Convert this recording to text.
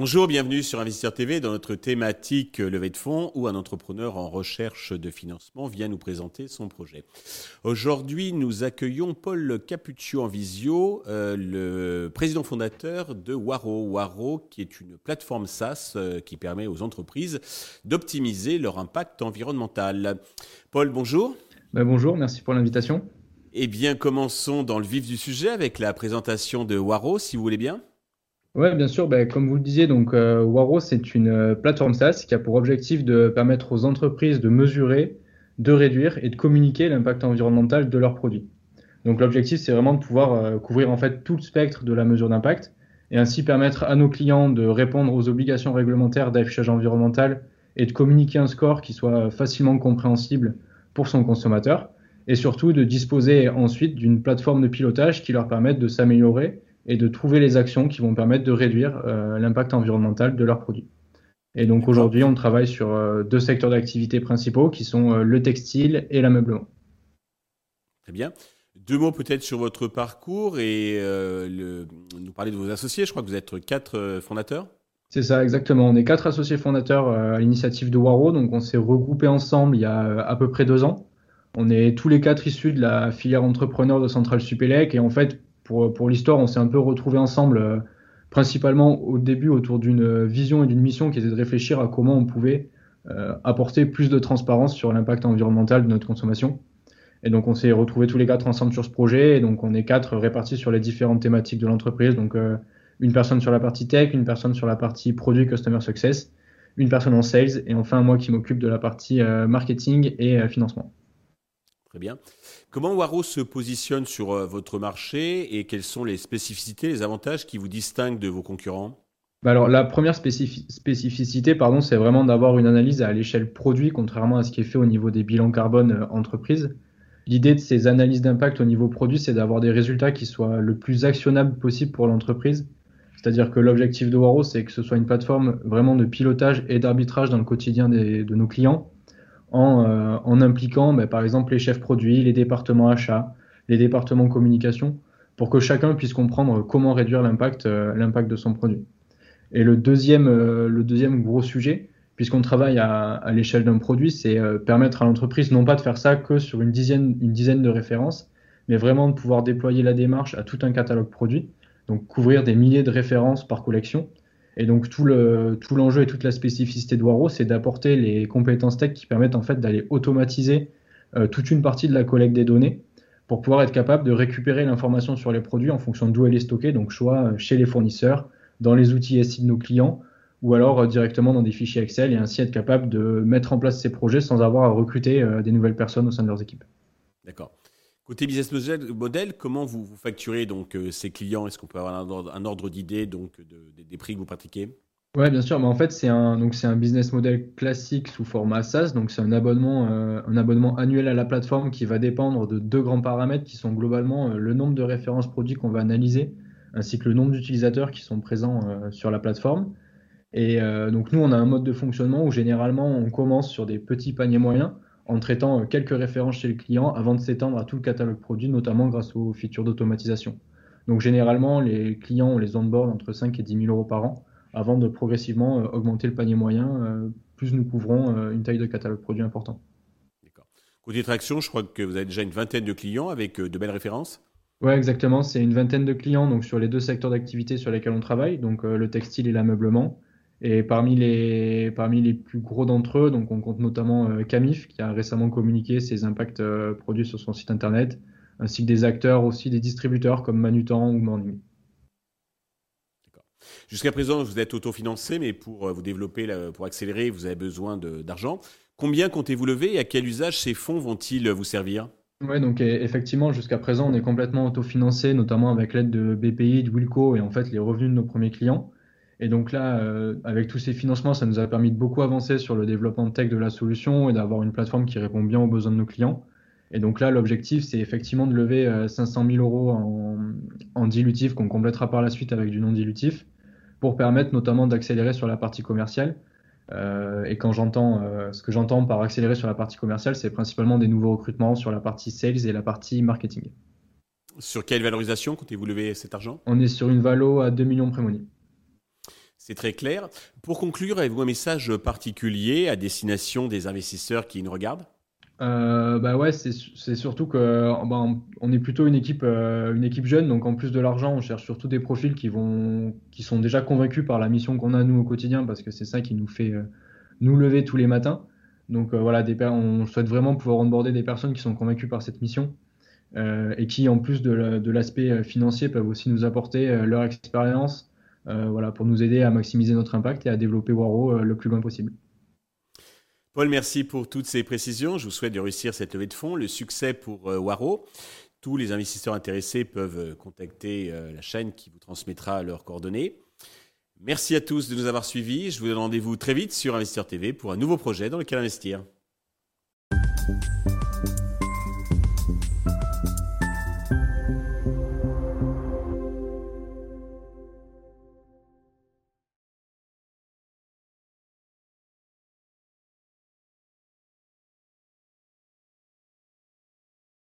Bonjour, bienvenue sur Investisseur TV dans notre thématique euh, levée de fonds où un entrepreneur en recherche de financement vient nous présenter son projet. Aujourd'hui, nous accueillons Paul Capuccio en visio, euh, le président fondateur de Waro. Waro, qui est une plateforme SaaS euh, qui permet aux entreprises d'optimiser leur impact environnemental. Paul, bonjour. Ben, bonjour, merci pour l'invitation. Eh bien, commençons dans le vif du sujet avec la présentation de Waro, si vous voulez bien. Oui, bien sûr. Ben, comme vous le disiez, donc euh, Waro, c'est une euh, plateforme SaaS qui a pour objectif de permettre aux entreprises de mesurer, de réduire et de communiquer l'impact environnemental de leurs produits. Donc l'objectif, c'est vraiment de pouvoir euh, couvrir en fait tout le spectre de la mesure d'impact et ainsi permettre à nos clients de répondre aux obligations réglementaires d'affichage environnemental et de communiquer un score qui soit facilement compréhensible pour son consommateur et surtout de disposer ensuite d'une plateforme de pilotage qui leur permette de s'améliorer et de trouver les actions qui vont permettre de réduire euh, l'impact environnemental de leurs produits. Et donc aujourd'hui, on travaille sur euh, deux secteurs d'activité principaux qui sont euh, le textile et l'ameublement. Très bien. Deux mots peut-être sur votre parcours et le, nous parler de vos associés. Je crois que vous êtes quatre fondateurs. C'est ça, exactement. On est quatre associés fondateurs à l'initiative de Waro. Donc on s'est regroupés ensemble il y a à peu près deux ans. On est tous les quatre issus de la filière entrepreneur de Centrale Supélec et en fait, pour, l'histoire, on s'est un peu retrouvés ensemble, euh, principalement au début autour d'une vision et d'une mission qui était de réfléchir à comment on pouvait euh, apporter plus de transparence sur l'impact environnemental de notre consommation. Et donc on s'est retrouvés tous les quatre ensemble sur ce projet, et donc on est quatre répartis sur les différentes thématiques de l'entreprise. Donc euh, une personne sur la partie tech, une personne sur la partie produit customer success, une personne en sales, et enfin moi qui m'occupe de la partie marketing et financement. Très bien. Comment Waro se positionne sur euh, votre marché et quelles sont les spécificités, les avantages qui vous distinguent de vos concurrents? Bah alors, la première spécificité, pardon, c'est vraiment d'avoir une analyse à l'échelle produit, contrairement à ce qui est fait au niveau des bilans carbone euh, entreprise. L'idée de ces analyses d'impact au niveau produit, c'est d'avoir des résultats qui soient le plus actionnables possible pour l'entreprise. C'est-à-dire que l'objectif de Waro, c'est que ce soit une plateforme vraiment de pilotage et d'arbitrage dans le quotidien de nos clients euh, en, impliquant ben, par exemple les chefs produits, les départements achats, les départements communication, pour que chacun puisse comprendre comment réduire l'impact euh, de son produit. Et le deuxième, euh, le deuxième gros sujet, puisqu'on travaille à, à l'échelle d'un produit, c'est permettre à l'entreprise non pas de faire ça que sur une dizaine, une dizaine de références, mais vraiment de pouvoir déployer la démarche à tout un catalogue produit, donc couvrir des milliers de références par collection, et donc tout le tout l'enjeu et toute la spécificité de Waro, c'est d'apporter les compétences tech qui permettent en fait d'aller automatiser euh, toute une partie de la collecte des données pour pouvoir être capable de récupérer l'information sur les produits en fonction d'où elle est stockée, donc soit euh, chez les fournisseurs, dans les outils SI de nos clients, ou alors euh, directement dans des fichiers Excel et ainsi être capable de mettre en place ces projets sans avoir à recruter des nouvelles personnes au sein de leurs équipes. D'accord. Côté business model, comment vous, facturez donc euh, ces clients? Est-ce qu'on peut avoir un ordre, d'idée donc des prix que vous pratiquez? Oui, bien sûr. Mais en fait, c'est un donc c'est un business model classique sous format SaaS. Donc c'est un abonnement euh, un abonnement annuel à la plateforme qui va dépendre de deux grands paramètres qui sont globalement euh, le nombre de références produits qu'on va analyser ainsi que le nombre d'utilisateurs qui sont présents sur la plateforme. Et donc nous, on a un mode de fonctionnement où généralement on commence sur des petits paniers moyens en traitant euh, quelques références chez le client avant de s'étendre à tout le catalogue produit, notamment grâce aux features d'automatisation. Donc généralement, les clients, on les onboard entre 5 et 10 000 euros par an avant de progressivement euh, augmenter le panier moyen, euh, plus nous couvrons une taille de catalogue produit important. D'accord. Côté traction, je crois que vous avez déjà une vingtaine de clients avec de belles références? Oui, exactement. C'est une vingtaine de clients donc sur les deux secteurs d'activité sur lesquels on travaille, donc le textile et l'ameublement. Et parmi les, parmi les plus gros d'entre eux, donc on compte notamment euh, Camif, qui a récemment communiqué ses impacts euh, produits sur son site internet, ainsi que des acteurs aussi, des distributeurs comme Manutan ou Morning. Jusqu'à présent, vous êtes autofinancé, mais pour euh, vous développer, pour accélérer, vous avez besoin d'argent. Combien comptez-vous lever et à quel usage ces fonds vont-ils vous servir? Oui, donc effectivement, jusqu'à présent, on est complètement autofinancé, notamment avec l'aide de BPI, de Wilco et en fait les revenus de nos premiers clients. Et donc là, euh, avec tous ces financements, ça nous a permis de beaucoup avancer sur le développement tech de la solution et d'avoir une plateforme qui répond bien aux besoins de nos clients. Et donc là, l'objectif, c'est effectivement de lever 500 euh, 000 euros en, en dilutif qu'on complétera par la suite avec du non dilutif pour permettre notamment d'accélérer sur la partie commerciale. et quand j'entends, ce que j'entends par accélérer sur la partie commerciale, c'est principalement des nouveaux recrutements sur la partie sales et la partie marketing. Sur quelle valorisation comptez-vous lever cet argent? On est sur une valo à 2 millions de pré C'est très clair. Pour conclure, avez-vous un message particulier à destination des investisseurs qui nous regardent? Euh, bah ouais, c'est surtout que bah, on est plutôt une équipe, euh, une équipe jeune, donc en plus de l'argent, on cherche surtout des profils qui vont, qui sont déjà convaincus par la mission qu'on a nous au quotidien, parce que c'est ça qui nous fait euh, nous lever tous les matins. Donc voilà, des, on souhaite vraiment pouvoir onboarder des personnes qui sont convaincues par cette mission et qui, en plus de l'aspect financier, peuvent aussi nous apporter leur expérience, voilà, pour nous aider à maximiser notre impact et à développer Waro le plus loin possible. Paul, merci pour toutes ces précisions. Je vous souhaite de réussir cette levée de fonds, le succès pour euh, Waro. Tous les investisseurs intéressés peuvent euh, contacter euh, la chaîne qui vous transmettra leurs coordonnées. Merci à tous de nous avoir suivis. Je vous donne rendez-vous très vite sur Investir TV pour un nouveau projet dans lequel investir.